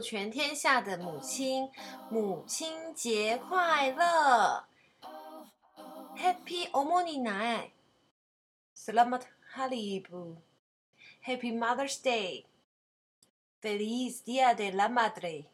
全天下的母亲，母亲节快乐！Happy Omoninai，Selamat Hari Ibu，Happy Mother's Day，Feliz Dia de la Madre。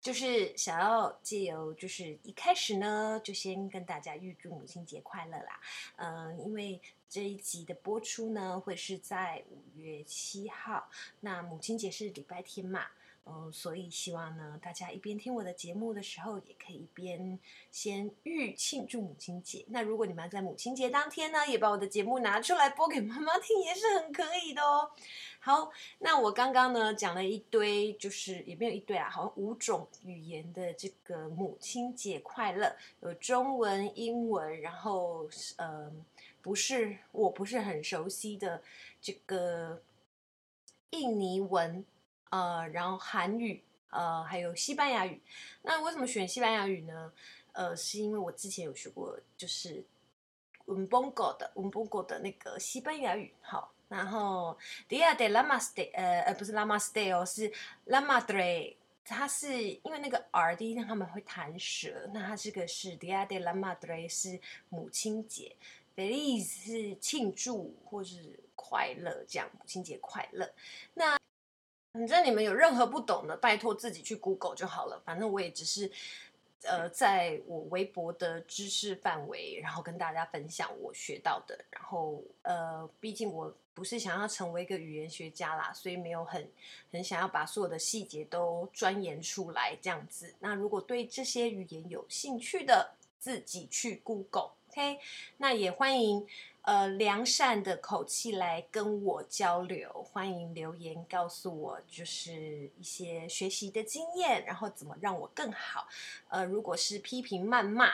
就是想要借由，就是一开始呢，就先跟大家预祝母亲节快乐啦。嗯，因为这一集的播出呢，会是在五月七号，那母亲节是礼拜天嘛。嗯，所以希望呢，大家一边听我的节目的时候，也可以一边先预庆祝母亲节。那如果你们要在母亲节当天呢，也把我的节目拿出来播给妈妈听，也是很可以的哦。好，那我刚刚呢讲了一堆，就是也没有一堆啊，好像五种语言的这个母亲节快乐，有中文、英文，然后呃，不是我不是很熟悉的这个印尼文。呃，然后韩语，呃，还有西班牙语。那为什么选西班牙语呢？呃，是因为我之前有学过，就是 un poco 的 un poco 的那个西班牙语。好，然后 Dia de la Madre，呃呃，不是 la Madre 哦，是 la Madre。它是因为那个 R 第一天他们会弹舌，那它这个是 Dia de la Madre 是母亲节，Feliz 是庆祝或是快乐，这样母亲节快乐。那反正你们有任何不懂的，拜托自己去 Google 就好了。反正我也只是，呃，在我微薄的知识范围，然后跟大家分享我学到的。然后，呃，毕竟我不是想要成为一个语言学家啦，所以没有很很想要把所有的细节都钻研出来这样子。那如果对这些语言有兴趣的，自己去 Google，OK？那也欢迎。呃，良善的口气来跟我交流，欢迎留言告诉我，就是一些学习的经验，然后怎么让我更好。呃，如果是批评谩骂，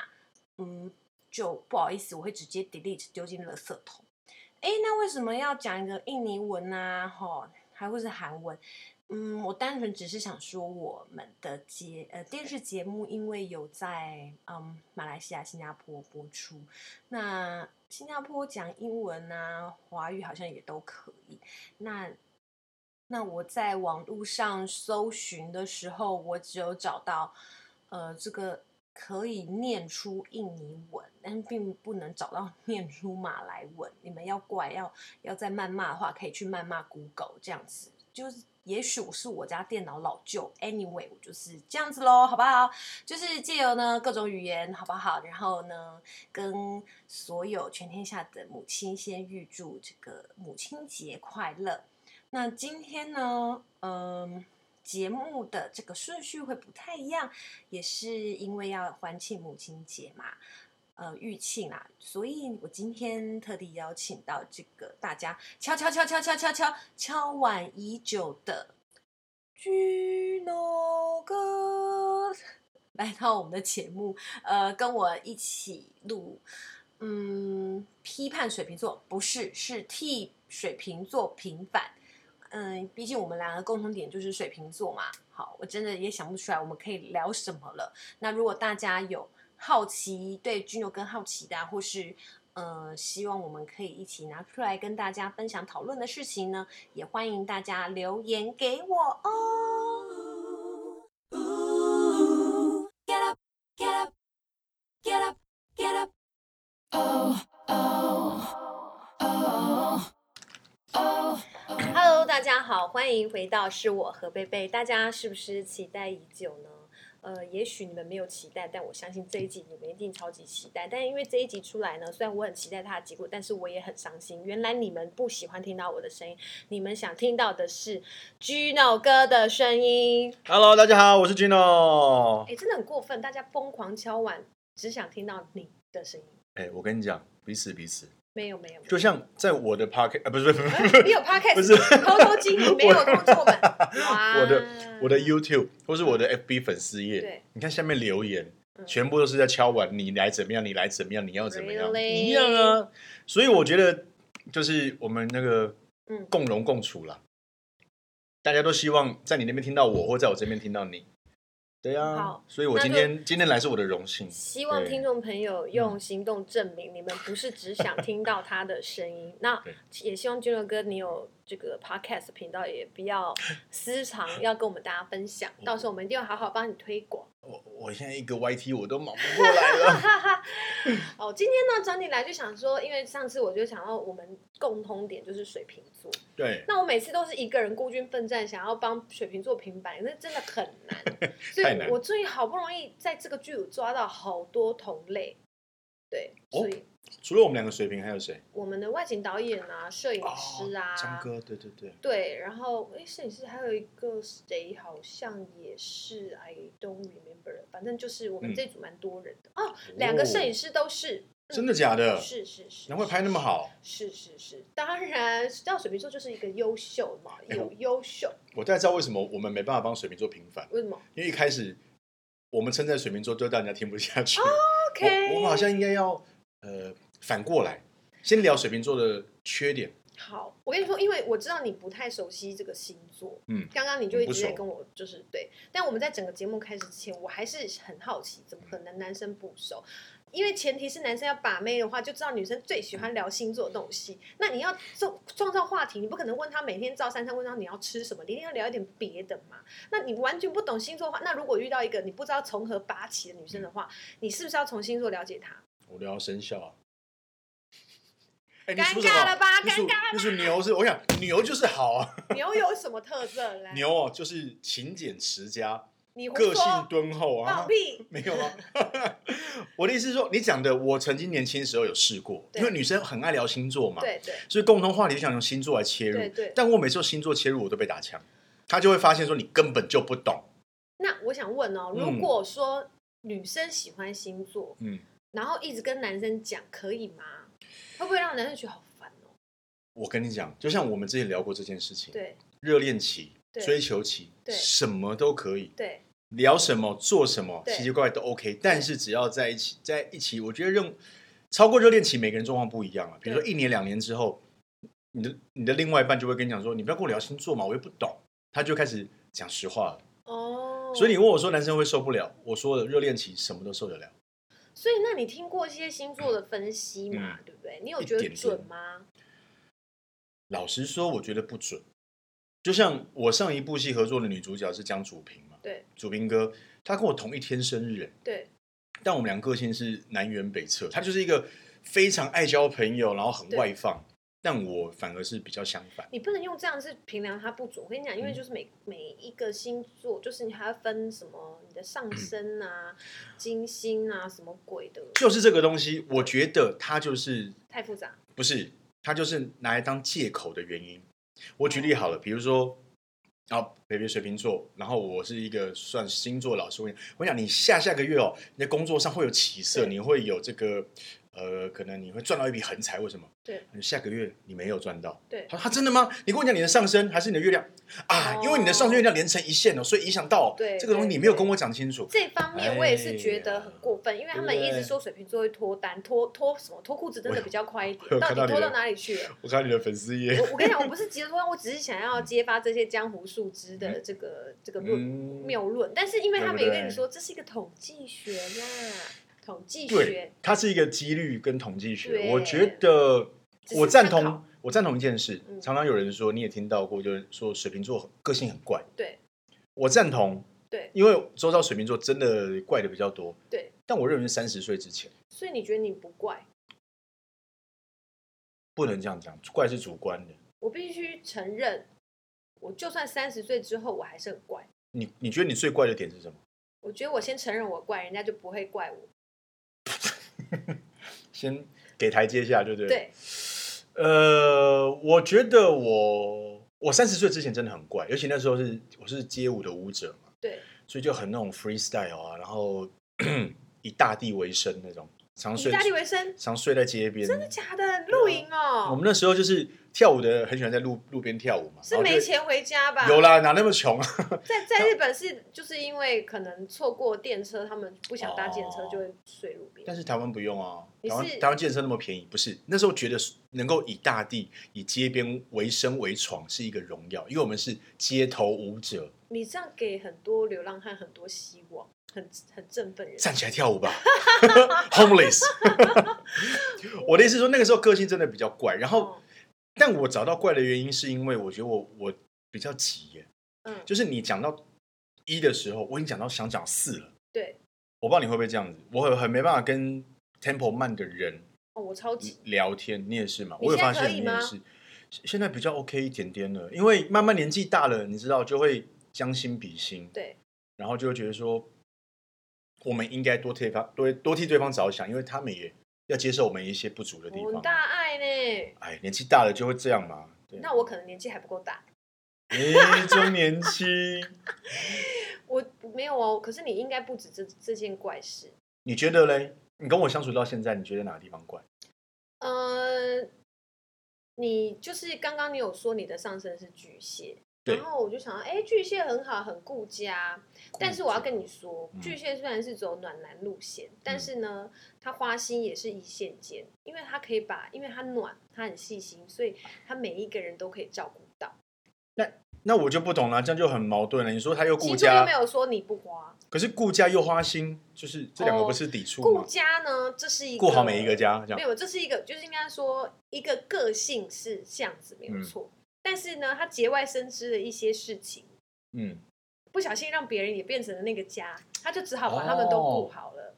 嗯，就不好意思，我会直接 delete 丢进垃圾桶。诶，那为什么要讲一个印尼文啊？吼，还会是韩文？嗯，我单纯只是想说，我们的节呃电视节目，因为有在嗯马来西亚、新加坡播出，那新加坡讲英文啊，华语好像也都可以。那那我在网络上搜寻的时候，我只有找到呃这个可以念出印尼文，但并不能找到 念出马来文。你们要怪要要再谩骂的话，可以去谩骂 Google 这样子，就是。也许我是我家电脑老旧，anyway，我就是这样子喽，好不好？就是借由呢各种语言，好不好？然后呢，跟所有全天下的母亲先预祝这个母亲节快乐。那今天呢，嗯，节目的这个顺序会不太一样，也是因为要欢庆母亲节嘛。呃，玉庆啊，所以我今天特地邀请到这个大家敲敲敲敲敲敲敲敲碗已久的 Gino 哥来到我们的节目，呃，跟我一起录，嗯，批判水瓶座不是，是替水瓶座平反，嗯，毕竟我们两个共同点就是水瓶座嘛。好，我真的也想不出来我们可以聊什么了。那如果大家有。好奇对 Gino 更好奇的，或是呃希望我们可以一起拿出来跟大家分享讨论的事情呢，也欢迎大家留言给我哦。Get up, get up, get up, get up. Oh, oh, oh, oh. Hello，大家好，欢迎回到是我和贝贝，大家是不是期待已久呢？呃，也许你们没有期待，但我相信这一集你们一定超级期待。但因为这一集出来呢，虽然我很期待它的结果，但是我也很伤心。原来你们不喜欢听到我的声音，你们想听到的是 Gino 哥的声音。Hello，大家好，我是 Gino。哎，真的很过分，大家疯狂敲碗，只想听到你的声音。哎，我跟你讲，彼此彼此。没有没有，就像在我的 podcast 啊，不是不是，你有 podcast 不是偷偷经营，没有通知我们。我的 我的 YouTube 或是我的 FB 粉丝页，对，你看下面留言，全部都是在敲碗，你来怎么样？你来怎么样？你要怎么样？一样啊。所以我觉得就是我们那个共荣共处啦，大家都希望在你那边听到我，或在我这边听到你。对啊，好，所以我今天今天来是我的荣幸。希望听众朋友用行动证明你们不是只想听到他的声音。那也希望君乐哥你有这个 podcast 频道，也不要私藏，要跟我们大家分享。到时候我们一定要好好帮你推广。我我现在一个 YT 我都忙不过来了。哦，今天呢找你来就想说，因为上次我就想要我们共通点就是水瓶座。对。那我每次都是一个人孤军奋战，想要帮水瓶座平反，那真的很难。所以我最近好不容易在这个剧组抓到好多同类。对，所以。哦除了我们两个水平，还有谁？我们的外景导演啊，摄影师啊，张、哦、哥，对对对。对，然后哎，摄影师还有一个谁，好像也是，I don't remember。反正就是我们这组蛮多人的、嗯、哦，两个摄影师都是。嗯、真的假的？是是是。难怪拍那么好。是是是，当然，知道水瓶座就是一个优秀嘛，有优秀。我大概知道为什么我们没办法帮水瓶座平反。为什么？因为一开始我们称赞水瓶座，就让人家听不下去。Oh, OK 我。好像应该要呃。反过来，先聊水瓶座的缺点。好，我跟你说，因为我知道你不太熟悉这个星座。嗯，刚刚你就一直在跟我就是对，但我们在整个节目开始之前，我还是很好奇，怎么可能男生不熟？因为前提是男生要把妹的话，就知道女生最喜欢聊星座的东西。那你要创创造话题，你不可能问他每天照三餐，问他你要吃什么，你一定要聊一点别的嘛。那你完全不懂星座的话，那如果遇到一个你不知道从何拔起的女生的话，你是不是要从星座了解她？我聊生肖啊。尴尬了吧？尴尬了。就是牛是，我想牛就是好啊。牛有什么特色嘞？牛哦，就是勤俭持家，个性敦厚啊。放屁！没有啊。我的意思是说，你讲的，我曾经年轻的时候有试过，因为女生很爱聊星座嘛。对对。所以共同话题就想用星座来切入。对对。但我每次用星座切入，我都被打枪。他就会发现说，你根本就不懂。那我想问哦，如果说女生喜欢星座，嗯，然后一直跟男生讲，可以吗？会不会让男生觉得好烦哦？我跟你讲，就像我们之前聊过这件事情，对，热恋期、追求期，对，什么都可以，对，聊什么、做什么，奇奇怪怪都 OK。但是只要在一起，在一起，我觉得任超过热恋期，每个人状况不一样啊。比如说一年、两年之后，你的你的另外一半就会跟你讲说：“你不要跟我聊星座嘛，我又不懂。”他就开始讲实话了。哦，所以你问我说男生会受不了？我说的，热恋期什么都受得了。所以，那你听过一些星座的分析嘛？嗯、对不对？你有觉得准吗？老实说，我觉得不准。就像我上一部戏合作的女主角是江祖平嘛？对，祖平哥，他跟我同一天生日，对。但我们两个个性是南辕北辙，他就是一个非常爱交朋友，然后很外放。但我反而是比较相反。你不能用这样是评量他不足。我跟你讲，因为就是每、嗯、每一个星座，就是你还要分什么你的上升啊、嗯、金星啊什么鬼的。就是这个东西，我觉得它就是太复杂。不是，它就是拿来当借口的原因。我举例好了，比如说，啊，baby 水瓶座，然后我是一个算星座老师。我跟你讲，你下下个月哦，你的工作上会有起色，你会有这个。呃，可能你会赚到一笔横财，为什么？对，下个月你没有赚到。对，他他真的吗？你跟我讲你的上升还是你的月亮啊？因为你的上升月亮连成一线哦，所以影响到对这个东西，你没有跟我讲清楚。这方面我也是觉得很过分，因为他们一直说水瓶座会脱单，脱脱什么脱裤子真的比较快一点，到底脱到哪里去了？我看你的粉丝页。我我跟你讲，我不是急着脱单，我只是想要揭发这些江湖术之的这个这个论谬论，但是因为他们也跟你说这是一个统计学呀。统计学，它是一个几率跟统计学。我觉得我赞同，我赞同一件事。常常有人说，你也听到过，就是说水瓶座个性很怪。对，我赞同。对，因为周遭水瓶座真的怪的比较多。对，但我认为是三十岁之前。所以你觉得你不怪？不能这样讲，怪是主观的。我必须承认，我就算三十岁之后，我还是很怪。你你觉得你最怪的点是什么？我觉得我先承认我怪，人家就不会怪我。先给台阶下，对不对？对。呃，我觉得我我三十岁之前真的很怪，尤其那时候是我是街舞的舞者嘛，对，所以就很那种 freestyle 啊，然后 以大地为生那种，常睡以大地为生，常睡在街边，真的假的？露营哦。我们那时候就是。跳舞的很喜欢在路路边跳舞嘛？是没钱回家吧？有啦，哪那么穷啊？在在 日本是就是因为可能错过电车，他们不想搭电车，就会睡路边。但是台湾不用啊，台湾台湾电车那么便宜，不是？那时候觉得能够以大地、以街边为生为闯是一个荣耀，因为我们是街头舞者，你这样给很多流浪汉很多希望，很很振奋人。站起来跳舞吧，homeless。我的意思是说，那个时候个性真的比较怪。然后，哦、但我找到怪的原因，是因为我觉得我我比较急耶。嗯，就是你讲到一的时候，我已经讲到想讲四了。对，我不知道你会不会这样子，我很很没办法跟 tempo 慢的人哦，我超级聊天，你也是嘛？我有发现你也是。现在比较 OK 一点点了，因为慢慢年纪大了，你知道就会将心比心，对，然后就会觉得说，我们应该多替方多多替对方着想，因为他们也要接受我们一些不足的地方。大爱呢？哎，年纪大了就会这样嘛。那我可能年纪还不够大。哎，中年期。我没有哦，可是你应该不止这这件怪事。你觉得嘞？你跟我相处到现在，你觉得哪个地方怪？嗯、呃。你就是刚刚你有说你的上身是巨蟹，然后我就想到，哎，巨蟹很好，很顾家。但是我要跟你说，巨蟹虽然是走暖男路线，但是呢，他花心也是一线间，因为他可以把，因为他暖，他很细心，所以他每一个人都可以照顾到。那那我就不懂了，这样就很矛盾了。你说他又顾家，又没有说你不花，可是顾家又花心，就是这两个不是抵触吗？顾家呢，这是一个顾好每一个家，没有，这是一个，就是应该说一个个性是这样子没有错，嗯、但是呢，他节外生枝的一些事情，嗯，不小心让别人也变成了那个家，他就只好把他们都顾好了，哦、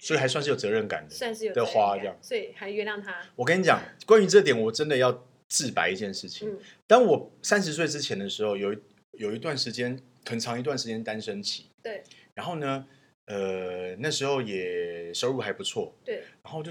所以还算是有责任感的，算是有的花这样，所以还原谅他。我跟你讲，关于这点，我真的要自白一件事情。嗯、当我三十岁之前的时候，有有一段时间很长一段时间单身期，对，然后呢，呃，那时候也收入还不错，对，然后就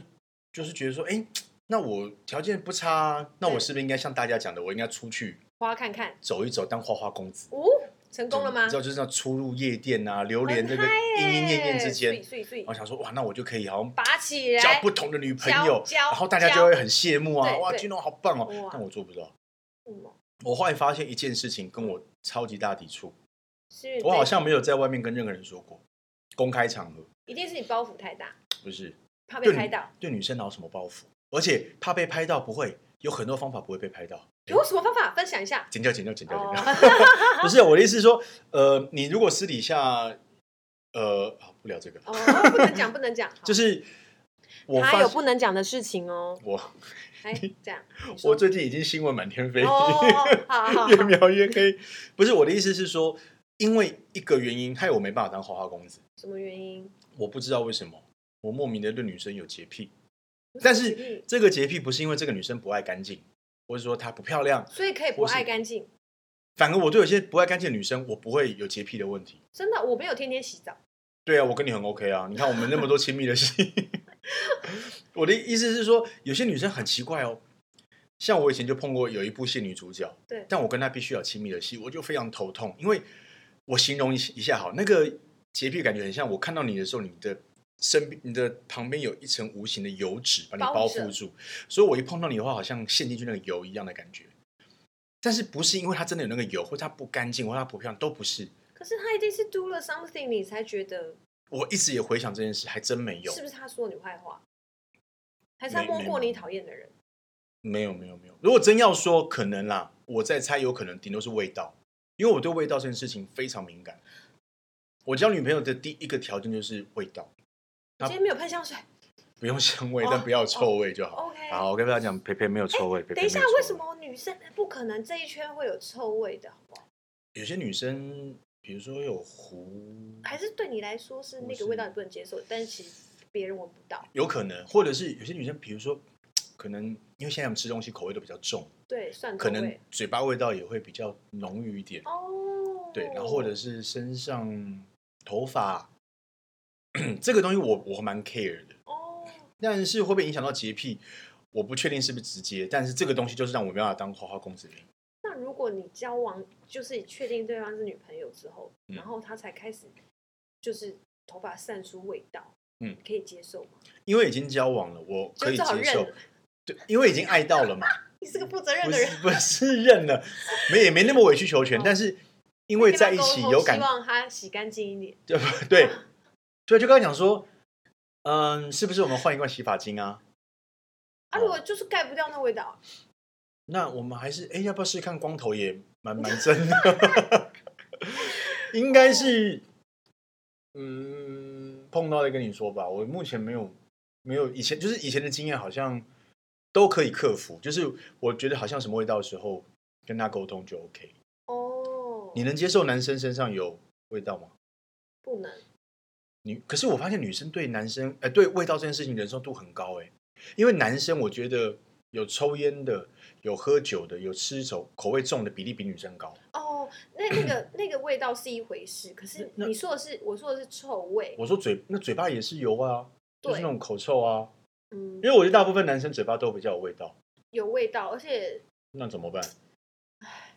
就是觉得说，哎，那我条件不差，那我是不是应该像大家讲的，我应该出去花看看，走一走，当花花公子？哦，成功了吗？你知道，就是要出入夜店啊，流连这个莺莺燕燕之间，我想说，哇，那我就可以好像拔起来交不同的女朋友，然后大家就会很羡慕啊，哇，金龙好棒哦，但我做不到。我后来发现一件事情跟我超级大抵触，我好像没有在外面跟任何人说过，公开场合，一定是你包袱太大，不是怕被拍到，对女生哪有什么包袱？而且怕被拍到不会，有很多方法不会被拍到，有什么方法分享一下？剪掉，剪掉，剪掉，剪掉。不是我的意思是说，呃，你如果私底下，呃，好不聊这个，哦，不能讲，不能讲，就是我他有不能讲的事情哦，我。这样，我最近已经新闻满天飞，越描越黑。不是我的意思是说，因为一个原因，害我没办法当花花公子。什么原因？我不知道为什么，我莫名的对女生有洁癖。但是这个洁癖不是因为这个女生不爱干净，或者说她不漂亮，所以可以不爱干净。反而我对有些不爱干净的女生，我不会有洁癖的问题。真的，我没有天天洗澡。对啊，我跟你很 OK 啊。你看我们那么多亲密的戏。我的意思是说，有些女生很奇怪哦，像我以前就碰过有一部戏女主角，对，但我跟她必须有亲密的戏，我就非常头痛，因为我形容一一下好，那个洁癖感觉很像我看到你的时候，你的身边、你的旁边有一层无形的油脂把你包覆住，所以我一碰到你的话，好像陷进去那个油一样的感觉。但是不是因为它真的有那个油，或者它不干净，或者它不漂亮，都不是。可是他一定是 do 了 something，你才觉得。我一直也回想这件事，还真没有。是不是他说你坏话？还是他摸过你讨厌的人？没有没有没有。如果真要说，可能啦，我在猜，有可能顶多是味道，因为我对味道这件事情非常敏感。我交女朋友的第一个条件就是味道。今天没有喷香水，不用香味，但不要臭味就好。OK。好，我跟大家讲，佩佩没有臭味。等一下，为什么女生不可能这一圈会有臭味的？好不好？有些女生。比如说有狐，还是对你来说是那个味道你不能接受，但是其实别人闻不到。有可能，或者是有些女生，比如说可能因为现在我们吃东西口味都比较重，对，蒜可能嘴巴味道也会比较浓郁一点。哦，对，然后或者是身上头发，这个东西我我蛮 care 的。哦，但是会不会影响到洁癖？我不确定是不是直接，但是这个东西就是让我没办法当花花公子那。如果你交往就是确定对方是女朋友之后，嗯、然后他才开始就是头发散出味道，嗯，可以接受吗？因为已经交往了，我可以接受。对，因为已经爱到了嘛。你是个负责任的人，不是，不是认了，没也没那么委曲求全，哦、但是因为在一起有感，希望他洗干净一点。对对，所以就刚才讲说，嗯，是不是我们换一罐洗发精啊？啊，如果就是盖不掉那味道。那我们还是哎，要不要试试看光头也蛮蛮 真的？应该是，嗯，碰到再跟你说吧。我目前没有没有以前就是以前的经验，好像都可以克服。就是我觉得好像什么味道的时候跟他沟通就 OK。哦，你能接受男生身上有味道吗？不能。你可是我发现女生对男生哎、呃、对味道这件事情忍受度很高哎，因为男生我觉得有抽烟的。有喝酒的，有吃手口味重的比例比女生高。哦，那那个那个味道是一回事，可是你说的是，我说的是臭味。我说嘴那嘴巴也是油啊，就是那种口臭啊。嗯，因为我觉得大部分男生嘴巴都比较有味道。有味道，而且那怎么办？唉，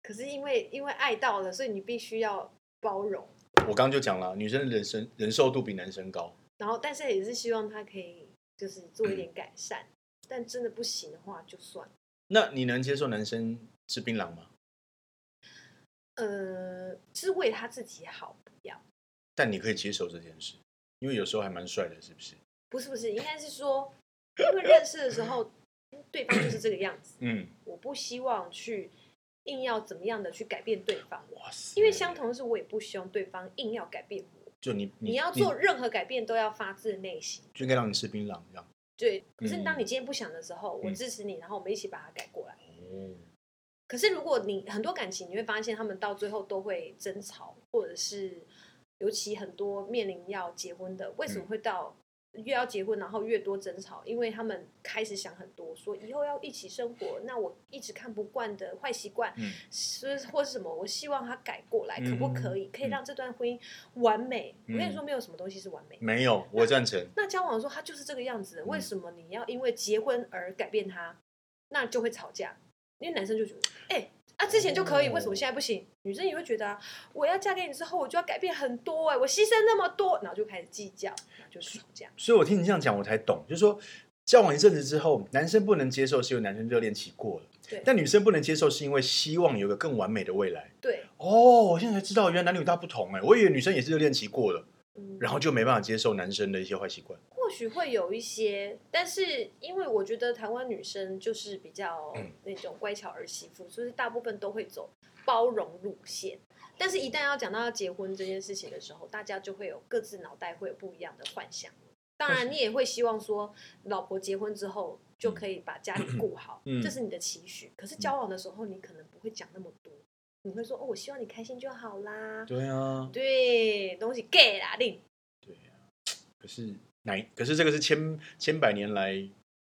可是因为因为爱到了，所以你必须要包容。我刚刚就讲了，女生的人生忍受度比男生高。然后，但是也是希望他可以就是做一点改善，嗯、但真的不行的话就算。那你能接受男生吃槟榔吗？呃，是为他自己好，不要。但你可以接受这件事，因为有时候还蛮帅的，是不是？不是不是，应该是说，因为认识的时候，对方就是这个样子。嗯，我不希望去硬要怎么样的去改变对方。哇塞！因为相同的是，我也不希望对方硬要改变我。就你，你，你要做任何改变，都要发自内心。就应该让你吃槟榔这样。对，可是当你今天不想的时候，嗯、我支持你，然后我们一起把它改过来。嗯、可是如果你很多感情，你会发现他们到最后都会争吵，或者是尤其很多面临要结婚的，为什么会到？越要结婚，然后越多争吵，因为他们开始想很多，说以后要一起生活，那我一直看不惯的坏习惯，是、嗯、或是什么，我希望他改过来，可不可以？嗯、可以让这段婚姻完美？嗯、我跟你说，没有什么东西是完美的，没有，我赞成。那交往的时候，他就是这个样子，为什么你要因为结婚而改变他？那就会吵架，因为男生就觉得，哎、欸。啊，之前就可以，为什么现在不行？女生也会觉得啊，我要嫁给你之后，我就要改变很多哎、欸，我牺牲那么多，然后就开始计较，然后就吵架。所以我听你这样讲，我才懂，就是说交往一阵子之后，男生不能接受是因为男生热恋期过了，对，但女生不能接受是因为希望有个更完美的未来。对，哦，我现在才知道原来男女大不同哎、欸，我以为女生也是热恋期过了，嗯、然后就没办法接受男生的一些坏习惯。或许会有一些，但是因为我觉得台湾女生就是比较那种乖巧儿媳妇，所以大部分都会走包容路线。但是，一旦要讲到要结婚这件事情的时候，大家就会有各自脑袋会有不一样的幻想。当然，你也会希望说，老婆结婚之后就可以把家里顾好，这是你的期许。可是交往的时候，你可能不会讲那么多，你会说：“哦，我希望你开心就好啦。”对啊，对，东西给啦，定。对啊，可是。可是这个是千千百年来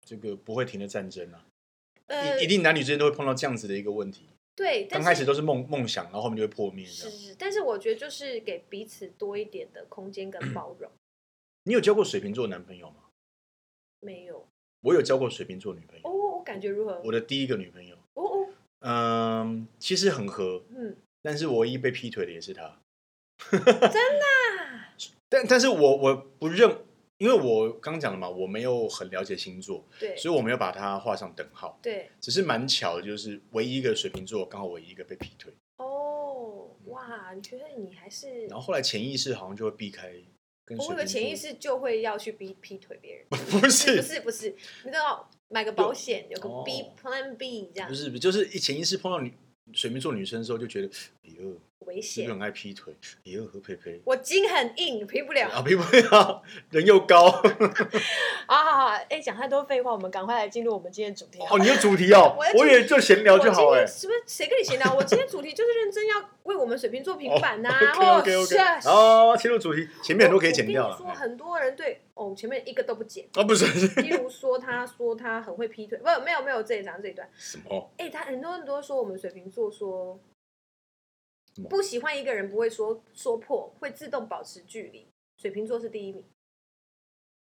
这个不会停的战争啊！呃、一一定男女之间都会碰到这样子的一个问题。对，刚开始都是梦梦想，然后后面就会破灭。是是，但是我觉得就是给彼此多一点的空间跟包容。你有交过水瓶座男朋友吗？没有。我有交过水瓶座女朋友。哦，我感觉如何？我的第一个女朋友。哦哦。嗯，其实很合。嗯。但是我唯一被劈腿的也是他。真的？但但是我我不认。因为我刚讲了嘛，我没有很了解星座，对，所以我没有把它画上等号，对，只是蛮巧的，就是唯一一个水瓶座刚好唯一一个被劈腿。哦，哇，你觉得你还是？然后后来潜意识好像就会避开我以为潜意识就会要去逼劈腿别人，不是，不是，不是，你知道买个保险有个 B Plan B 这样，不是，就是一潜意识碰到女水瓶座女生的时候就觉得，哎呦。危险，很爱劈腿，也有何佩佩。我筋很硬，劈不了。啊，劈不了，人又高。啊，好好，哎，讲太多废话，我们赶快来进入我们今天主题。哦，你有主题哦，我以为就闲聊就好哎。什么？谁跟你闲聊？我今天主题就是认真要为我们水瓶座平反呐。OK OK OK。哦，切入主题，前面很多可以剪掉了。说很多人对哦，前面一个都不剪。啊，不是。例如说，他说他很会劈腿，不，没有没有这一张这一段。什么？哎，他很多人都说我们水瓶座说。不喜欢一个人不会说说破，会自动保持距离。水瓶座是第一名，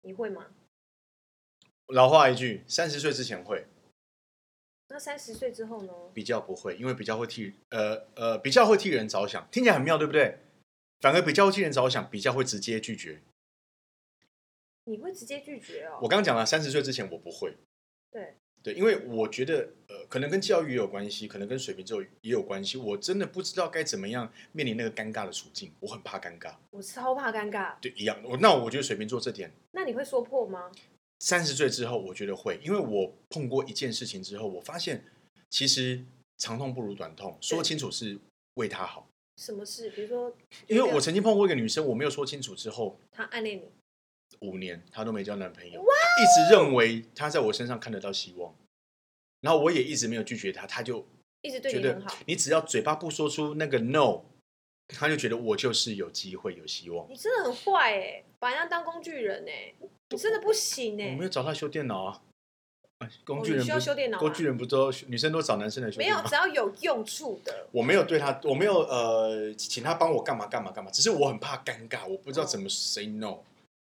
你会吗？老话一句，三十岁之前会。那三十岁之后呢？比较不会，因为比较会替呃呃比较会替人着想，听起来很妙，对不对？反而比较会替人着想，比较会直接拒绝。你会直接拒绝哦？我刚刚讲了，三十岁之前我不会。对。对，因为我觉得，呃，可能跟教育也有关系，可能跟水瓶座也有关系。我真的不知道该怎么样面临那个尴尬的处境，我很怕尴尬。我超怕尴尬。对，一样。我那我觉得水瓶座这点，那你会说破吗？三十岁之后，我觉得会，因为我碰过一件事情之后，我发现其实长痛不如短痛，说清楚是为他好。什么事？比如说，因为我曾经碰过一个女生，我没有说清楚之后，她暗恋你五年，她都没交男朋友，一直认为她在我身上看得到希望，然后我也一直没有拒绝她，她就一直对你很好。你只要嘴巴不说出那个 no，她就觉得我就是有机会、有希望。你真的很坏哎、欸，把人家当工具人哎、欸，你真的不行哎、欸。我没有找她修电脑啊。工具人需要修电脑，工具人不都女生都找男生来修？没有，只要有用处的。我没有对他，我没有呃，请他帮我干嘛干嘛干嘛。只是我很怕尴尬，我不知道怎么 say no。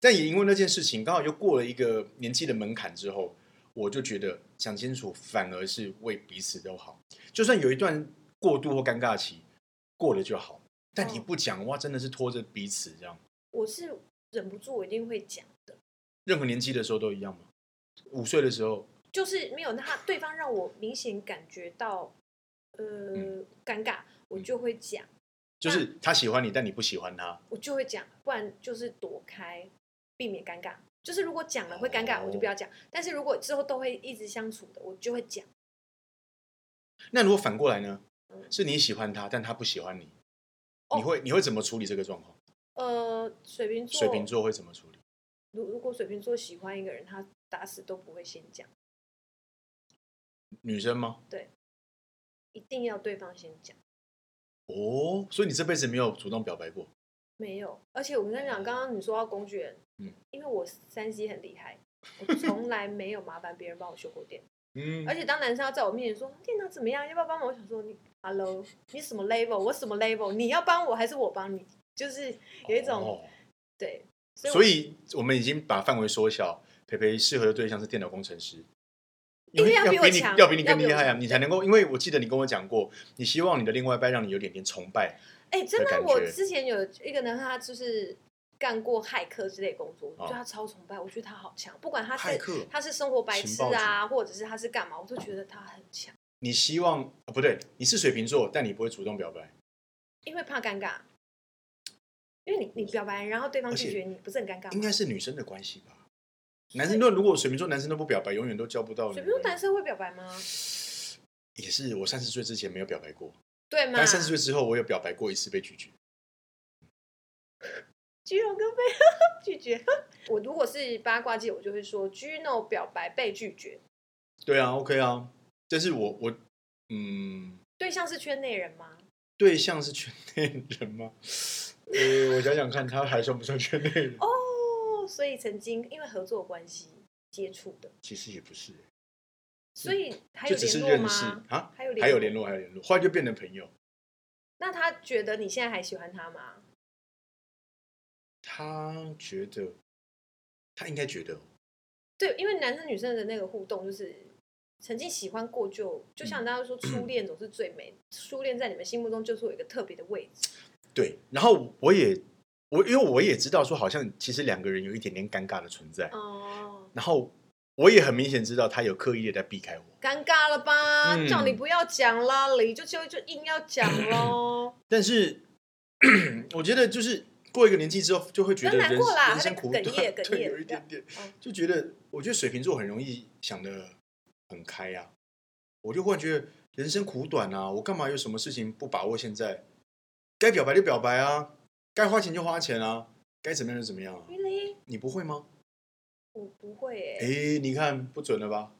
哦、但也因为那件事情，刚好又过了一个年纪的门槛之后，我就觉得想清楚反而是为彼此都好。就算有一段过渡或尴尬期过了就好，但你不讲哇，真的是拖着彼此这样。我是忍不住，我一定会讲的。任何年纪的时候都一样吗？五岁的时候。就是没有他，对方让我明显感觉到，呃，嗯、尴尬，我就会讲。就是他喜欢你，但你不喜欢他，我就会讲，不然就是躲开，避免尴尬。就是如果讲了会尴尬，哦、我就不要讲。但是如果之后都会一直相处的，我就会讲。那如果反过来呢？是你喜欢他，但他不喜欢你，哦、你会你会怎么处理这个状况？呃，水瓶座，水瓶座会怎么处理？如如果水瓶座喜欢一个人，他打死都不会先讲。女生吗？对，一定要对方先讲。哦，所以你这辈子没有主动表白过？没有，而且我跟你讲，刚刚你说到工具人，嗯，因为我三 C 很厉害，我从来没有麻烦别人帮我修过电脑。嗯，而且当男生要在我面前说电脑怎么样，要不要帮忙？我想说你，Hello，你什么 level？我什么 level？你要帮我还是我帮你？就是有一种、哦、对，所以，所以我们已经把范围缩小，培培适合的对象是电脑工程师。因为要比你要比你更厉害啊，你才能够。因为我记得你跟我讲过，你希望你的另外一半让你有点点崇拜。哎，真的，我之前有一个人，他就是干过骇客之类工作，我觉得他超崇拜，我觉得他好强。不管他是他是生活白痴啊，或者是他是干嘛，我都觉得他很强。你希望啊？不对，你是水瓶座，但你不会主动表白，因为怕尴尬。因为你你表白，然后对方拒绝你，不是很尴尬？应该是女生的关系吧。男生都如果水瓶座男生都不表白，永远都交不到。水瓶座男生会表白吗？也是，我三十岁之前没有表白过，对吗？但三十岁之后，我有表白过一次，被拒绝。Gino 哥被拒绝。我如果是八卦界，我就会说 Gino 表白被拒绝。对啊，OK 啊，但是我我嗯，对象是圈内人吗？对象是圈内人吗？呃，我想想看，他还算不算圈内人？哦。所以曾经因为合作关系接触的，其实也不是，所以还有联络吗？啊，还有还有联络，还有联络，后来就变成朋友。那他觉得你现在还喜欢他吗？他觉得，他应该觉得，对，因为男生女生的那个互动，就是曾经喜欢过就，就就像大家说，初恋总是最美，嗯、初恋在你们心目中就是有一个特别的位置。对，然后我也。我因为我也知道说，好像其实两个人有一点点尴尬的存在。哦。然后我也很明显知道他有刻意的在避开我。尴尬了吧？嗯、叫你不要讲啦，你就就就硬要讲喽。但是 我觉得就是过一个年纪之后，就会觉得人，人生苦短，对，有一点点，就觉得我觉得水瓶座很容易想得很开呀、啊。我就忽然觉得人生苦短啊，我干嘛有什么事情不把握现在？该表白就表白啊。该花钱就花钱啊，该怎么样就怎么样啊。Really? 你不会吗？我不会诶、欸。哎、欸，你看不准了吧？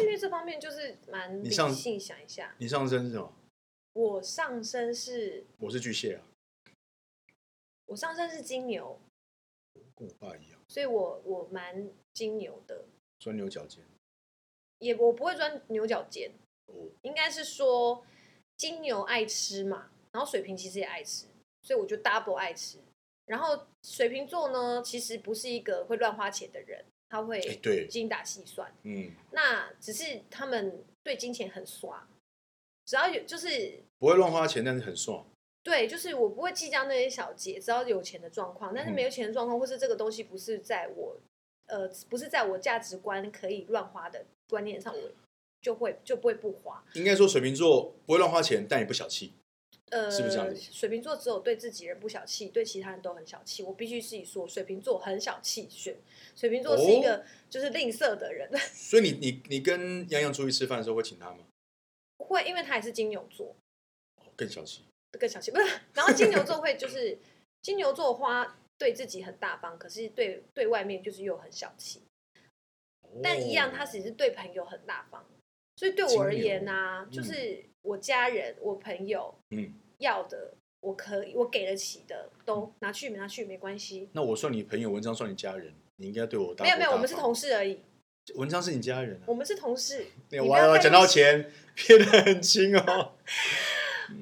因为这方面就是蛮 理性，想一下。你上身是什么？我上身是。我是巨蟹啊。我上升是金牛。跟我爸一样。所以我我蛮金牛的。钻牛角尖。也我不会钻牛角尖。哦。应该是说金牛爱吃嘛，然后水瓶其实也爱吃。所以我就 double 爱吃，然后水瓶座呢，其实不是一个会乱花钱的人，他会精打细算。嗯，那只是他们对金钱很刷，只要有就是不会乱花钱，但是很刷。对，就是我不会计较那些小节，只要有钱的状况，但是没有钱的状况，或是这个东西不是在我呃不是在我价值观可以乱花的观念上，我就会就不会不花。应该说水瓶座不会乱花钱，但也不小气。呃，是不是这样子？水瓶座只有对自己人不小气，对其他人都很小气。我必须自己说，水瓶座很小气。水水瓶座是一个就是吝啬的人。哦、所以你你你跟洋洋出去吃饭的时候会请他吗？会，因为他也是金牛座，更小气。更小气，不是。然后金牛座会就是金牛座花对自己很大方，可是对对外面就是又很小气。但一样，他只是对朋友很大方，所以对我而言呢、啊，就是我家人、我朋友，嗯，要的我可以，我给得起的都拿去，拿去没关系。那我算你朋友，文章算你家人，你应该对我大。没有没有，我们是同事而已。文章是你家人、啊，我们是同事。我要讲到钱，骗得很轻哦。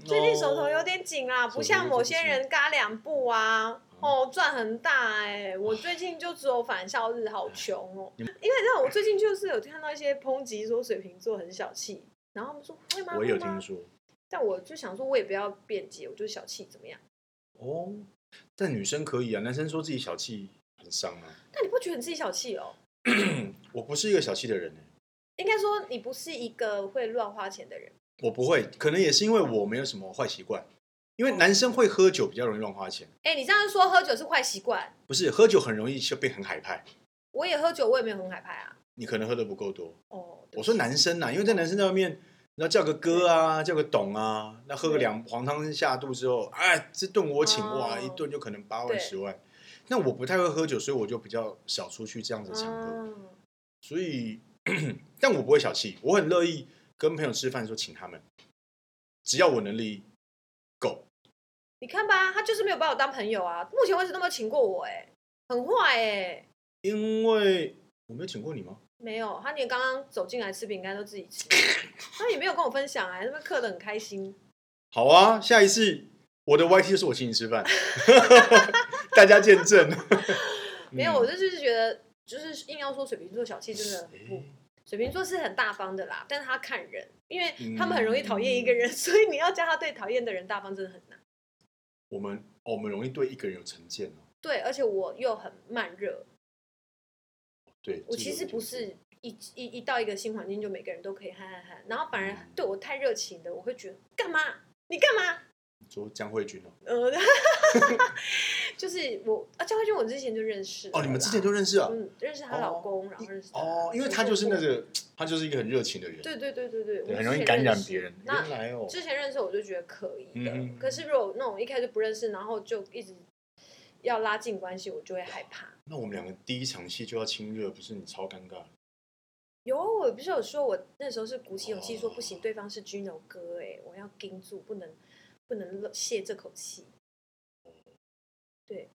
最近手头有点紧啊，不像某些人嘎两步啊。哦，赚很大哎、欸！我最近就只有返校日，好穷哦。因为你知道，我最近就是有看到一些抨击说水瓶座很小气，然后他们说会吗？我有听说。但我就想说，我也不要辩解，我就是小气怎么样？哦，但女生可以啊，男生说自己小气很伤啊。但你不觉得你自己小气哦？我不是一个小气的人呢、欸。应该说，你不是一个会乱花钱的人。我不会，可能也是因为我没有什么坏习惯。因为男生会喝酒，比较容易乱花钱。哎，你这样说喝酒是坏习惯？不是，喝酒很容易就变很海派。我也喝酒，我也没有很海派啊。你可能喝的不够多。哦，我说男生呐、啊，因为在男生在外面，你要叫个哥啊，叫个董啊，那喝个两黄汤下肚之后，哎，这顿我请，哦、哇，一顿就可能八万十万。那我不太会喝酒，所以我就比较少出去这样子的场合。嗯、所以，但我不会小气，我很乐意跟朋友吃饭的时候请他们，只要我能力够。你看吧，他就是没有把我当朋友啊！目前为止都没有请过我，哎，很坏哎。因为我没有请过你吗？没有，他连刚刚走进来吃饼干都自己吃，他也没有跟我分享哎，他们嗑的很开心。好啊，下一次我的 YT 就是我请你吃饭，大家见证。没有，我就是觉得，就是硬要说水瓶座小气，真的不。水瓶座是很大方的啦，但是他看人，因为他们很容易讨厌一个人，嗯、所以你要叫他对讨厌的人大方，真的很难。我们、哦、我们容易对一个人有成见哦。对，而且我又很慢热。对，我其实不是一一一到一个新环境就每个人都可以嗨嗨嗨，然后反而对我太热情的，我会觉得干嘛？你干嘛？你说江慧君哦。呃，就是我啊，江慧君我之前就认识。哦，你们之前就认识啊？嗯，认识她老公，然后认识哦，因为她就是那个，她就是一个很热情的人。对对对对对，很容易感染别人。那来哦，之前认识我就觉得可以的，可是如果那种一开始不认识，然后就一直要拉近关系，我就会害怕。那我们两个第一场戏就要亲热，不是你超尴尬？有，我不是有说，我那时候是鼓起勇气说不行，对方是 Gino 哥，哎，我要盯住，不能不能泄这口气。对。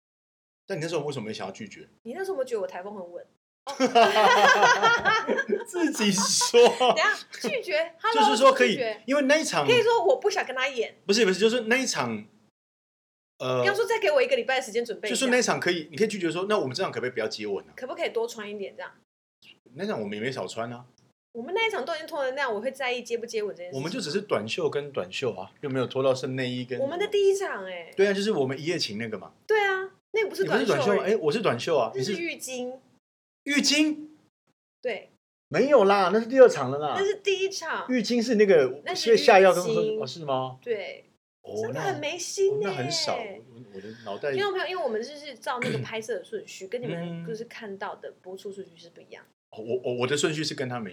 但你那时候为什么没想要拒绝？你那时候有没有觉得我台风很稳？自己说。等下拒绝，就是说可以，因为那一场可以说我不想跟他演。不是不是，就是那一场，呃，要说再给我一个礼拜的时间准备。就是那一场可以，你可以拒绝说，那我们这场可不可以不要接吻呢？可不可以多穿一点这样？那场我们也没少穿啊。我们那一场都已经脱成那样，我会在意接不接吻这件事。我们就只是短袖跟短袖啊，又没有脱到剩内衣跟。我们的第一场哎。对啊，就是我们一夜情那个嘛。对啊。那个不是短袖，哎，我是短袖啊。那是浴巾，浴巾，对，没有啦，那是第二场了啦。那是第一场，浴巾是那个，那是下药跟哦，是吗？对，真的很没心，那很少。我的脑袋，听众朋友，因为我们就是照那个 拍摄的顺序，跟你们就是看到的播出顺序是不一样。我我我的顺序是跟他们。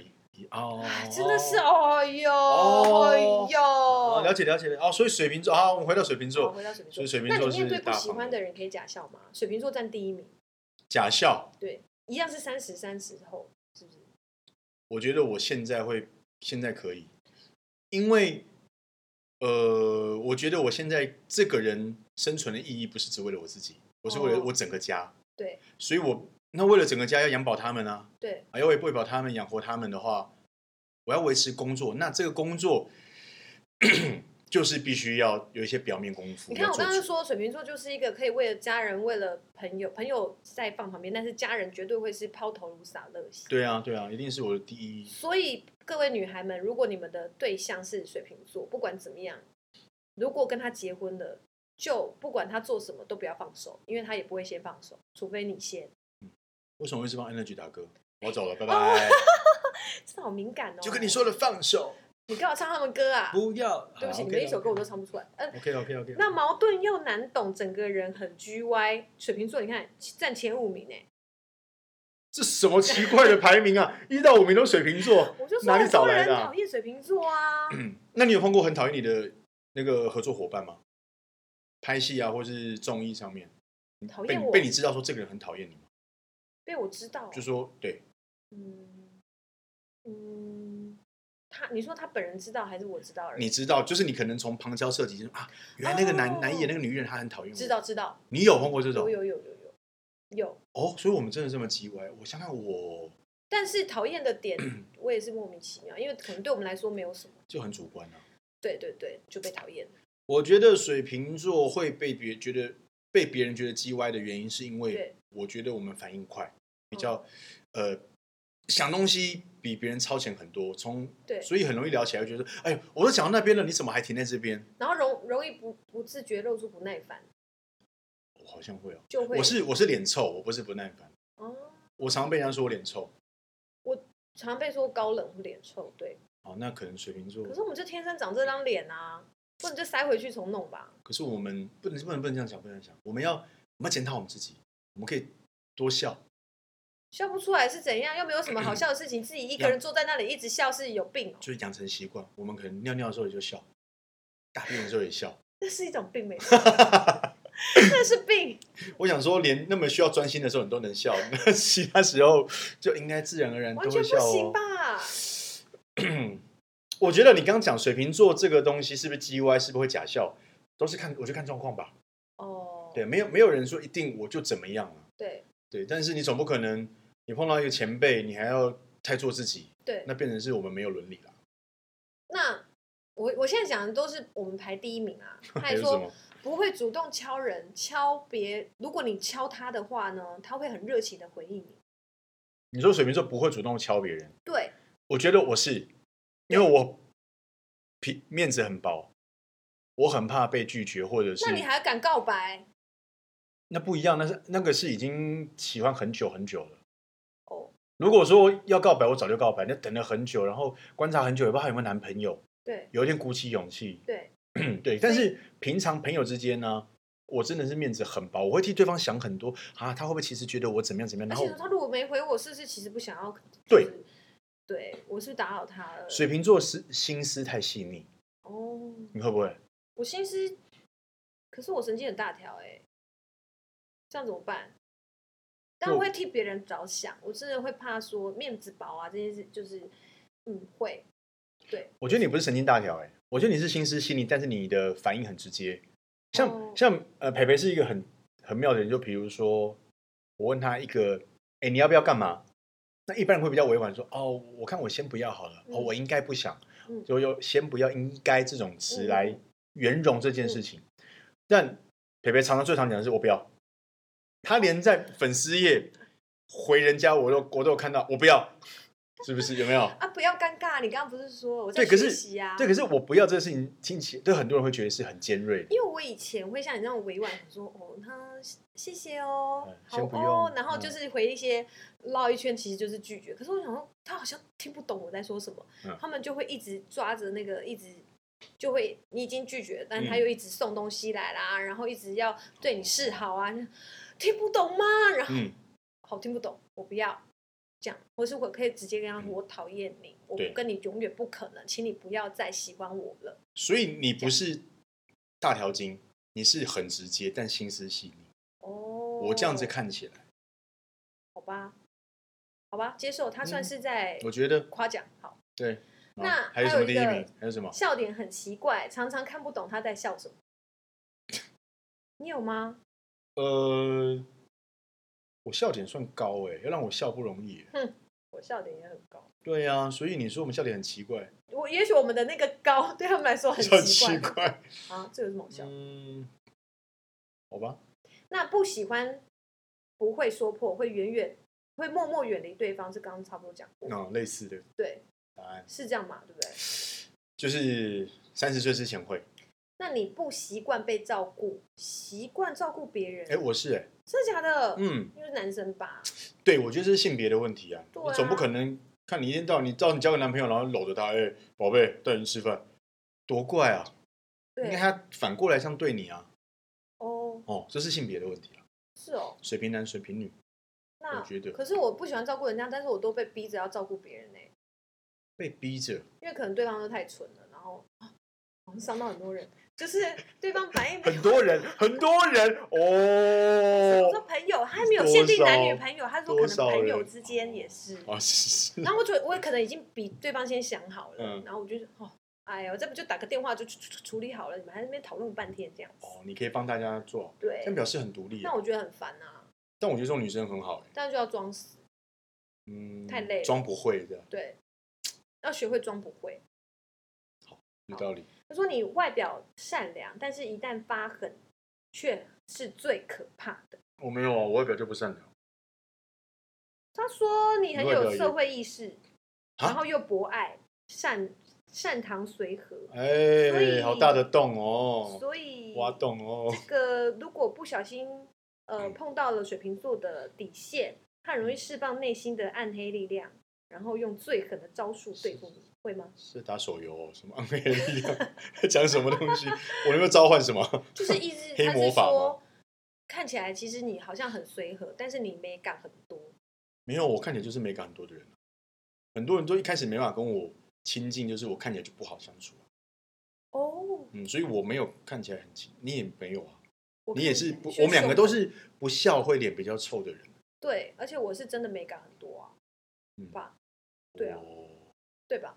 哦，真的是哦哟，哎呦，了解了解哦，所以水瓶座，好，我们回到水瓶座，回到水瓶座，所以水瓶座是。那你面对不喜欢的人可以假笑吗？水瓶座占第一名。假笑。对，一样是三十三十后，是不是？我觉得我现在会，现在可以，因为，呃，我觉得我现在这个人生存的意义不是只为了我自己，我是为了我整个家。对，所以我。那为了整个家要养饱他们啊，对，要喂饱他们、养活他们的话，我要维持工作，那这个工作 就是必须要有一些表面功夫。你看我刚刚说水瓶座就是一个可以为了家人、为了朋友，朋友在放旁边，但是家人绝对会是抛头颅洒热血。对啊，对啊，一定是我的第一。所以各位女孩们，如果你们的对象是水瓶座，不管怎么样，如果跟他结婚了，就不管他做什么都不要放手，因为他也不会先放手，除非你先。为什么会是帮 Energy 打歌？我走了，拜拜。真的好敏感哦！就跟你说了，放手。你干嘛唱他们歌啊？不要，对不起，你们一首歌我都唱不出来。嗯，OK，OK，OK。那矛盾又难懂，整个人很 G Y。水瓶座，你看占前五名呢。这什么奇怪的排名啊？一到五名都水瓶座，我就哪里找来的？讨厌水瓶座啊。那你有碰过很讨厌你的那个合作伙伴吗？拍戏啊，或是综艺上面，讨厌我被你知道说这个人很讨厌你吗？被我知道，就说对，嗯嗯，他你说他本人知道还是我知道而已？你知道，就是你可能从旁敲侧击啊，原来那个男、哦、男演那个女人，他很讨厌我。知道知道，你有碰过这种？有有有有有有哦，所以我们真的这么机歪？我想想我，但是讨厌的点 我也是莫名其妙，因为可能对我们来说没有什么，就很主观啊。对对对，就被讨厌。我觉得水瓶座会被别觉得被别人觉得叽歪的原因，是因为我觉得我们反应快，比较、嗯、呃想东西比别人超前很多，从对，所以很容易聊起来，觉得哎，我都讲到那边了，你怎么还停在这边？然后容容易不不自觉露出不耐烦。我好像会哦，就会。我是我是脸臭，我不是不耐烦。哦，我常被人家说我脸臭。我常被说高冷或脸臭，对。哦，那可能水瓶座。可是我们就天生长这张脸啊。不能就塞回去重弄吧。可是我们不能不能不能这样想，不能这样想。我们要我们要检讨我们自己，我们可以多笑。笑不出来是怎样？又没有什么好笑的事情，自己一个人坐在那里一直笑是有病哦。就是养成习惯，我们可能尿尿的时候也就笑，大便的时候也笑。那是一种病没错，那是病。我想说，连那么需要专心的时候你都能笑，那 其他时候就应该自然而然都会笑吧？我觉得你刚刚讲水瓶座这个东西是不是 G Y，是不是会假笑，都是看，我就看状况吧。哦，对，没有没有人说一定我就怎么样了。对对，但是你总不可能你碰到一个前辈，你还要太做自己。对，那变成是我们没有伦理了。那我我现在讲的都是我们排第一名啊。他还说不会主动敲人，敲别，如果你敲他的话呢，他会很热情的回应你。你说水瓶座不会主动敲别人？对，我觉得我是。因为我皮面子很薄，我很怕被拒绝，或者是……那你还敢告白？那不一样，那是那个是已经喜欢很久很久了。哦，如果说要告白，我早就告白。那等了很久，然后观察很久，也不知道他有没有男朋友。对，有一天鼓起勇气。对，对。但是平常朋友之间呢，我真的是面子很薄，我会替对方想很多啊，他会不会其实觉得我怎么样怎么样？然后他如果没回我，是不是其实不想要？对。对，我是打扰他了。水瓶座是心思太细腻哦，你会不会？我心思，可是我神经很大条哎，这样怎么办？但我会替别人着想，我真的会怕说面子薄啊，这件事就是，嗯，会。对，我觉得你不是神经大条哎，我觉得你是心思细腻，但是你的反应很直接。像、哦、像呃，培培是一个很很妙的人，就比如说我问他一个，哎，你要不要干嘛？那一般人会比较委婉说：“哦，我看我先不要好了。嗯、哦，我应该不想，嗯、就用先不要应该这种词来圆融这件事情。嗯”但培培常常最常讲的是：“我不要。”他连在粉丝页回人家，我都我都有看到，我不要。是不是有没有啊？不要尴尬，你刚刚不是说我在学习啊？对，可是我不要这个事情，听起对很多人会觉得是很尖锐。因为我以前会像你那种委婉说哦，他谢谢哦，好哦，然后就是回一些绕一圈，其实就是拒绝。可是我想说，他好像听不懂我在说什么，嗯、他们就会一直抓着那个，一直就会你已经拒绝，但他又一直送东西来啦，嗯、然后一直要对你示好啊，听不懂吗？然后、嗯、好听不懂，我不要。讲，或是我可以直接跟他说：“我讨厌你，我跟你永远不可能，请你不要再喜欢我了。”所以你不是大条筋，你是很直接，但心思细腻。哦，我这样子看起来，好吧，好吧，接受。他算是在，我觉得夸奖。好，对。那还有什么第一名？还有什么？笑点很奇怪，常常看不懂他在笑什么。你有吗？呃。我笑点算高哎，要让我笑不容易。哼，我笑点也很高。对呀、啊，所以你说我们笑点很奇怪。我也许我们的那个高对他们来说很奇怪。奇怪啊，这有什么好笑？嗯，好吧。那不喜欢不会说破，会远远会默默远离对方，是刚刚差不多讲过。嗯，类似的。对，答案是这样嘛？对不对？就是三十岁之前会。那你不习惯被照顾，习惯照顾别人？哎，我是哎，真的假的？嗯，因为男生吧。对，我觉得这是性别的问题啊。对啊，你总不可能看你一天到晚，你照你交个男朋友，然后搂着他，哎，宝贝，带你吃饭，多怪啊！对，应该他反过来这样对你啊。哦哦，这是性别的问题啊。是哦，水瓶男，水瓶女。那我觉得，可是我不喜欢照顾人家，但是我都被逼着要照顾别人呢。被逼着？因为可能对方都太蠢了，然后。伤到很多人，就是对方反应很多人，很多人哦。我说朋友，他还没有限定男女朋友，他说可能朋友之间也是。哦，是。然后我觉得我可能已经比对方先想好了，嗯、然后我就哦，哎呦，这不就打个电话就处处理好了？你们还在那边讨论半天这样子。哦，你可以帮大家做，对，但表示很独立。那我觉得很烦啊。但我觉得这种女生很好，但就要装死，嗯，太累了，装不会这样。对，要学会装不会。有道理。他说：“你外表善良，但是一旦发狠，却是最可怕的。”我没有啊，我外表就不善良。他说：“你很有社会意识，然后又博爱、善善堂、随和。”哎，好大的洞哦！所以挖洞哦。这个如果不小心呃碰到了水瓶座的底线，他很容易释放内心的暗黑力量，然后用最狠的招数对付你。会吗？是打手游、哦、什么暗黑力量？讲什么东西？我能够召唤什么？就是意思，黑魔法吗，看起来其实你好像很随和，但是你美感很多。没有，我看起来就是美感很多的人。很多人都一开始没办法跟我亲近，就是我看起来就不好相处。哦，嗯，所以我没有看起来很亲，你也没有啊，你也是不，我们两个都是不笑会脸比较臭的人。对，而且我是真的美感很多啊，嗯吧？对啊，哦、对吧？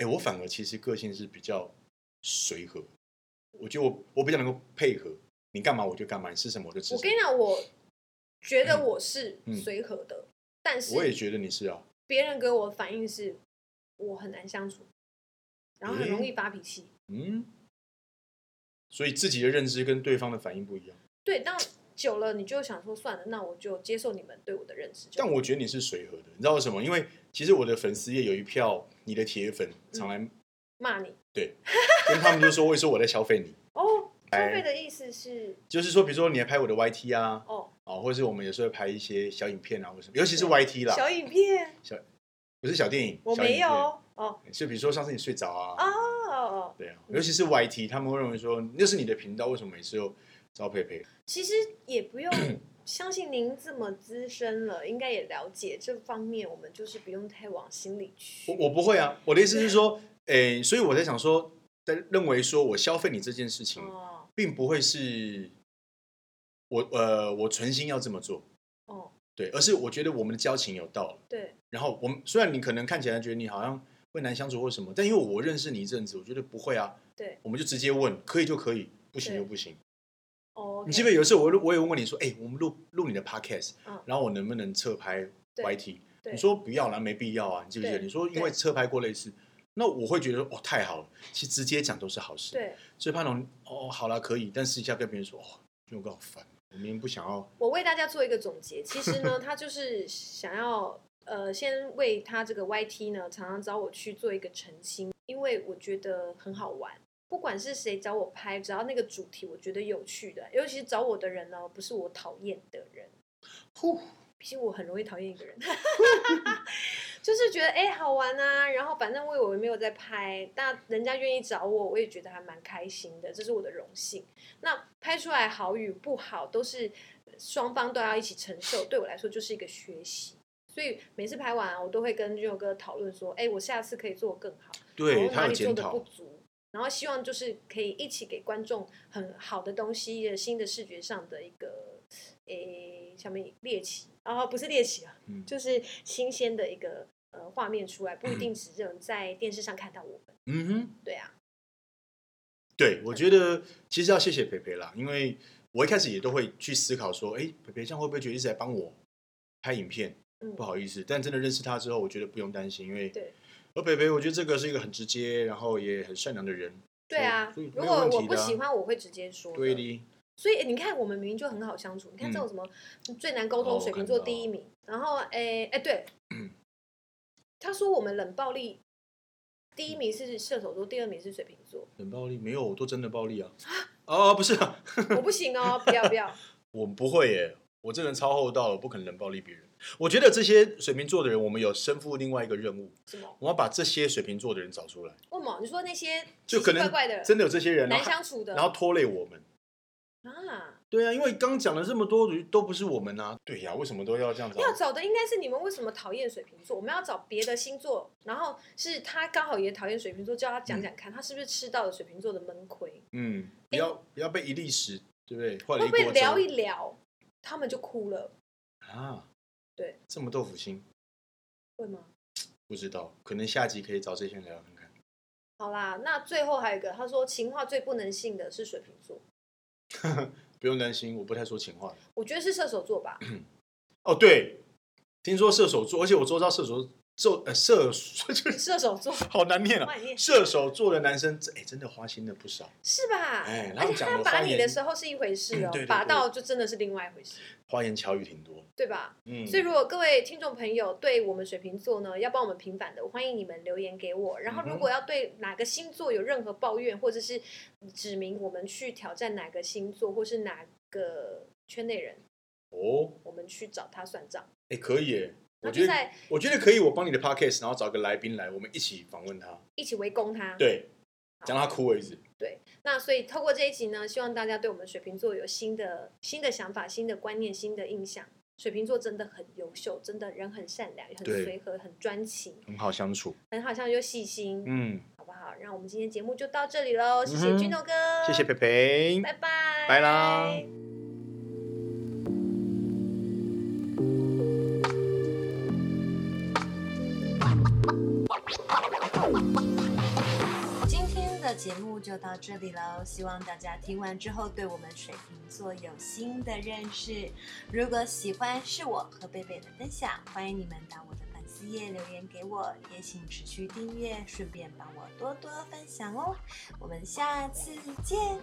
哎，我反而其实个性是比较随和，我觉得我我比较能够配合，你干嘛我就干嘛，你吃什么我就吃什么。我跟你讲，我觉得我是随和的，嗯、但是我也觉得你是啊。别人给我的反应是，我很难相处，然后很容易发脾气。嗯，所以自己的认知跟对方的反应不一样。对，但久了你就想说算了，那我就接受你们对我的认知。但我觉得你是随和的，你知道为什么？因为其实我的粉丝也有一票。你的铁粉常来骂你，对，跟他们就说会说我在消费你。哦，消费的意思是，就是说，比如说你来拍我的 YT 啊，哦，哦，或者是我们有时候会拍一些小影片啊，或什么，尤其是 YT 啦，小影片，小不是小电影，我没有哦，就比如说上次你睡着啊，哦，对啊，尤其是 YT，他们会认为说那是你的频道，为什么每次又招佩佩？其实也不用。相信您这么资深了，应该也了解这方面。我们就是不用太往心里去。我我不会啊，我的意思是说，诶，所以我在想说，在认为说我消费你这件事情，哦、并不会是我呃我存心要这么做。哦，对，而是我觉得我们的交情有到了。对。然后我们虽然你可能看起来觉得你好像会难相处或什么，但因为我认识你一阵子，我觉得不会啊。对。我们就直接问，可以就可以，不行就不行。Oh. 你记不记得有一次我我也问过你说，哎、欸，我们录录你的 podcast，、嗯、然后我能不能侧拍 YT？你说不要啦，没必要啊，你记不记得？你说因为侧拍过类似，那我会觉得哦，太好了，其实直接讲都是好事。对，所以潘龙，哦，好了，可以，但私下跟别人说，哦，就够烦，我明明不想要。我为大家做一个总结，其实呢，他就是想要呃，先为他这个 YT 呢，常常找我去做一个澄清，因为我觉得很好玩。不管是谁找我拍，只要那个主题我觉得有趣的，尤其是找我的人呢，不是我讨厌的人。呼，毕竟我很容易讨厌一个人，就是觉得哎、欸、好玩啊，然后反正我以为没有在拍，但人家愿意找我，我也觉得还蛮开心的，这是我的荣幸。那拍出来好与不好，都是双方都要一起承受，对我来说就是一个学习。所以每次拍完，我都会跟俊佑哥讨论说，哎、欸，我下次可以做更好，对，哪里做的不足。然后希望就是可以一起给观众很好的东西，新的视觉上的一个诶，下面猎奇啊，不是猎奇啊，嗯、就是新鲜的一个呃画面出来，不一定只能在电视上看到我们。嗯哼，对啊，对，我觉得其实要谢谢培培啦，因为我一开始也都会去思考说，哎，培培这样会不会觉得一直在帮我拍影片？嗯、不好意思，但真的认识他之后，我觉得不用担心，因为对。而北北，我觉得这个是一个很直接，然后也很善良的人。对啊，如果我不喜欢，我会直接说。对的。所以你看，我们明明就很好相处。你看这种什么最难沟通，水瓶座第一名。然后，哎哎，对，他说我们冷暴力，第一名是射手座，第二名是水瓶座。冷暴力没有，我都真的暴力啊！哦，不是，我不行哦，不要不要。我不会耶，我这人超厚道，我不可能冷暴力别人。我觉得这些水瓶座的人，我们有身负另外一个任务。什么？我要把这些水瓶座的人找出来。为什么？你说那些就可能怪怪的真的有这些人难相处的，然后拖累我们啊？对啊，因为刚讲了这么多都不是我们啊。对呀、啊，为什么都要这样子？要找的应该是你们为什么讨厌水瓶座？我们要找别的星座，然后是他刚好也讨厌水瓶座，叫他讲讲看，嗯、他是不是吃到了水瓶座的闷亏？嗯，不要不要被一粒石，对不对？会不会聊一聊，他们就哭了啊？对，这么豆腐心，会吗？不知道，可能下集可以找这些人聊看看。好啦，那最后还有一个，他说情话最不能信的是水瓶座。不用担心，我不太说情话。我觉得是射手座吧。哦，对，听说射手座，而且我周遭射手射 射手座 好难念啊。射手座的男生，哎，真的花心的不少，是吧？哎，而且他把你的时候是一回事哦，把到就真的是另外一回事。花言巧语挺多，对吧？嗯。所以，如果各位听众朋友对我们水瓶座呢，要帮我们平反的，欢迎你们留言给我。然后，如果要对哪个星座有任何抱怨，或者是指明我们去挑战哪个星座，或是哪个圈内人，哦，我们去找他算账。哎，可以。我觉得，我觉得可以。我帮你的 podcast，然后找个来宾来，我们一起访问他，一起围攻他。对，讲到他哭为止。对，那所以透过这一集呢，希望大家对我们水瓶座有新的新的想法、新的观念、新的印象。水瓶座真的很优秀，真的人很善良，很随和，很专情，很好相处，很好像又细心。嗯，好不好？那我们今天节目就到这里喽，谢谢 Gino 哥，谢谢培培，拜拜，拜啦。节目就到这里喽希望大家听完之后对我们水瓶座有新的认识。如果喜欢是我和贝贝的分享欢迎你们到我的粉丝页留言给我也请持续订阅顺便帮我多多分享哦。我们下次见。